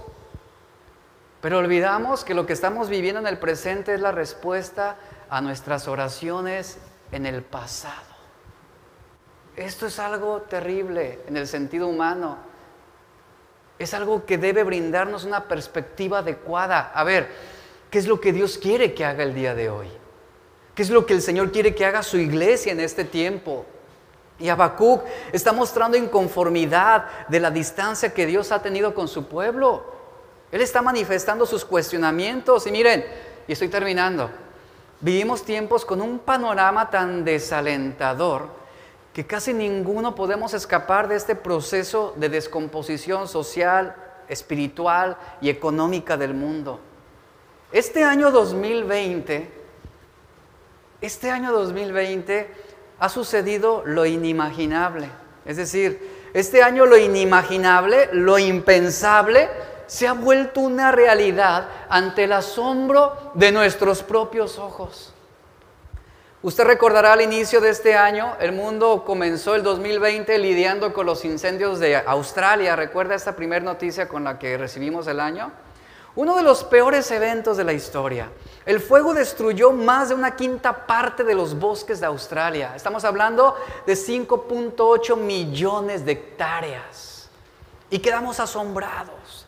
Pero olvidamos que lo que estamos viviendo en el presente es la respuesta a nuestras oraciones en el pasado. Esto es algo terrible en el sentido humano. Es algo que debe brindarnos una perspectiva adecuada. A ver, ¿Qué es lo que Dios quiere que haga el día de hoy? ¿Qué es lo que el Señor quiere que haga su iglesia en este tiempo? Y Habacuc está mostrando inconformidad de la distancia que Dios ha tenido con su pueblo. Él está manifestando sus cuestionamientos. Y miren, y estoy terminando, vivimos tiempos con un panorama tan desalentador que casi ninguno podemos escapar de este proceso de descomposición social, espiritual y económica del mundo. Este año 2020, este año 2020 ha sucedido lo inimaginable. Es decir, este año lo inimaginable, lo impensable, se ha vuelto una realidad ante el asombro de nuestros propios ojos. Usted recordará al inicio de este año, el mundo comenzó el 2020 lidiando con los incendios de Australia. ¿Recuerda esta primera noticia con la que recibimos el año? Uno de los peores eventos de la historia. El fuego destruyó más de una quinta parte de los bosques de Australia. Estamos hablando de 5.8 millones de hectáreas. Y quedamos asombrados.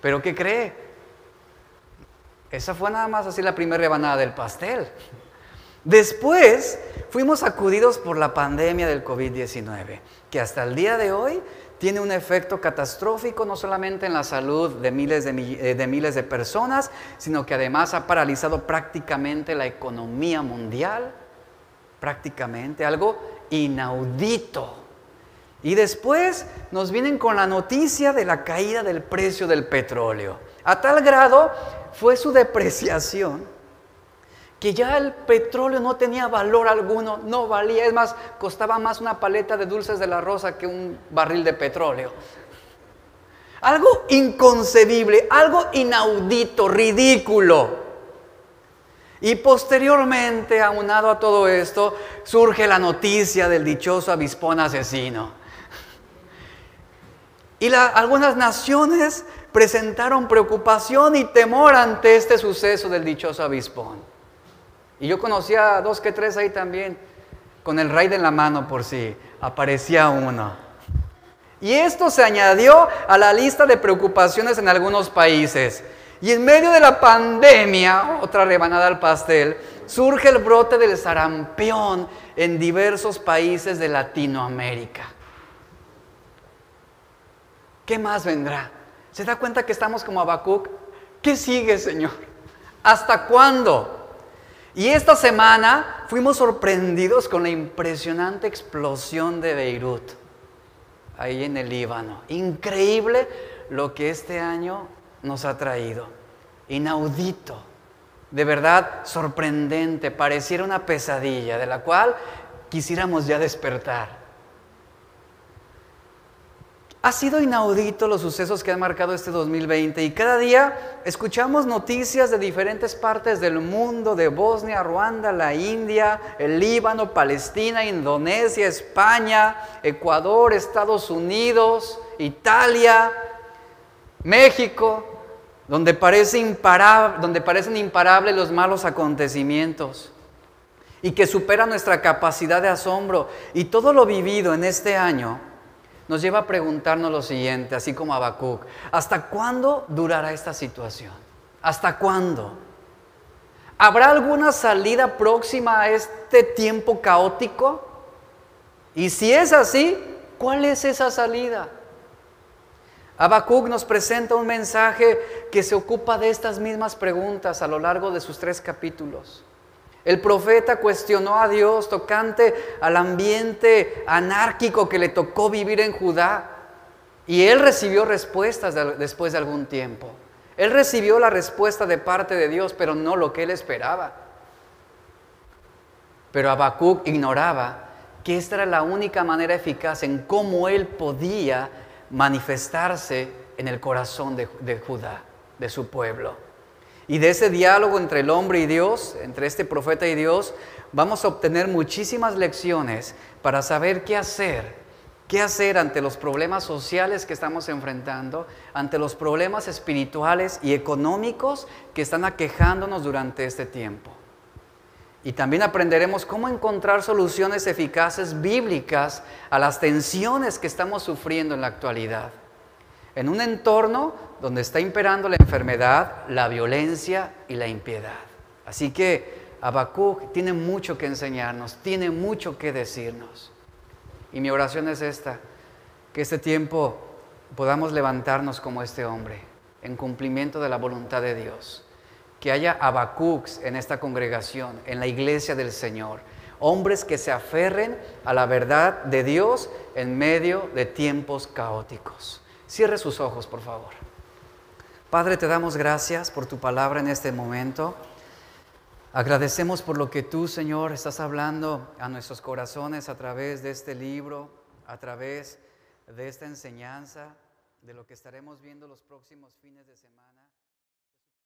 Pero ¿qué cree? Esa fue nada más así la primera rebanada del pastel. Después fuimos sacudidos por la pandemia del COVID-19, que hasta el día de hoy tiene un efecto catastrófico no solamente en la salud de miles de, eh, de, miles de personas, sino que además ha paralizado prácticamente la economía mundial, prácticamente algo inaudito. Y después nos vienen con la noticia de la caída del precio del petróleo. A tal grado fue su depreciación que ya el petróleo no tenía valor alguno, no valía, es más, costaba más una paleta de dulces de la rosa que un barril de petróleo. Algo inconcebible, algo inaudito, ridículo. Y posteriormente, aunado a todo esto, surge la noticia del dichoso avispón asesino. Y algunas naciones presentaron preocupación y temor ante este suceso del dichoso avispón. Y yo conocía dos que tres ahí también, con el raid en la mano por si aparecía uno. Y esto se añadió a la lista de preocupaciones en algunos países. Y en medio de la pandemia, otra rebanada al pastel, surge el brote del sarampión en diversos países de Latinoamérica. ¿Qué más vendrá? ¿Se da cuenta que estamos como Habacuc? ¿Qué sigue, Señor? ¿Hasta cuándo? Y esta semana fuimos sorprendidos con la impresionante explosión de Beirut, ahí en el Líbano. Increíble lo que este año nos ha traído. Inaudito. De verdad sorprendente. Pareciera una pesadilla de la cual quisiéramos ya despertar. Ha sido inaudito los sucesos que han marcado este 2020 y cada día escuchamos noticias de diferentes partes del mundo, de Bosnia, Ruanda, la India, el Líbano, Palestina, Indonesia, España, Ecuador, Estados Unidos, Italia, México, donde, parece donde parecen imparables los malos acontecimientos y que superan nuestra capacidad de asombro. Y todo lo vivido en este año nos lleva a preguntarnos lo siguiente, así como Habacuc, ¿hasta cuándo durará esta situación? ¿Hasta cuándo? ¿Habrá alguna salida próxima a este tiempo caótico? Y si es así, ¿cuál es esa salida? Habacuc nos presenta un mensaje que se ocupa de estas mismas preguntas a lo largo de sus tres capítulos. El profeta cuestionó a Dios tocante al ambiente anárquico que le tocó vivir en Judá. Y él recibió respuestas después de algún tiempo. Él recibió la respuesta de parte de Dios, pero no lo que él esperaba. Pero Habacuc ignoraba que esta era la única manera eficaz en cómo él podía manifestarse en el corazón de, de Judá, de su pueblo. Y de ese diálogo entre el hombre y Dios, entre este profeta y Dios, vamos a obtener muchísimas lecciones para saber qué hacer, qué hacer ante los problemas sociales que estamos enfrentando, ante los problemas espirituales y económicos que están aquejándonos durante este tiempo. Y también aprenderemos cómo encontrar soluciones eficaces bíblicas a las tensiones que estamos sufriendo en la actualidad en un entorno donde está imperando la enfermedad, la violencia y la impiedad. Así que Habacuc tiene mucho que enseñarnos, tiene mucho que decirnos. Y mi oración es esta, que este tiempo podamos levantarnos como este hombre, en cumplimiento de la voluntad de Dios. Que haya Habacucs en esta congregación, en la iglesia del Señor. Hombres que se aferren a la verdad de Dios en medio de tiempos caóticos. Cierre sus ojos, por favor. Padre, te damos gracias por tu palabra en este momento. Agradecemos por lo que tú, Señor, estás hablando a nuestros corazones a través de este libro, a través de esta enseñanza, de lo que estaremos viendo los próximos fines de semana.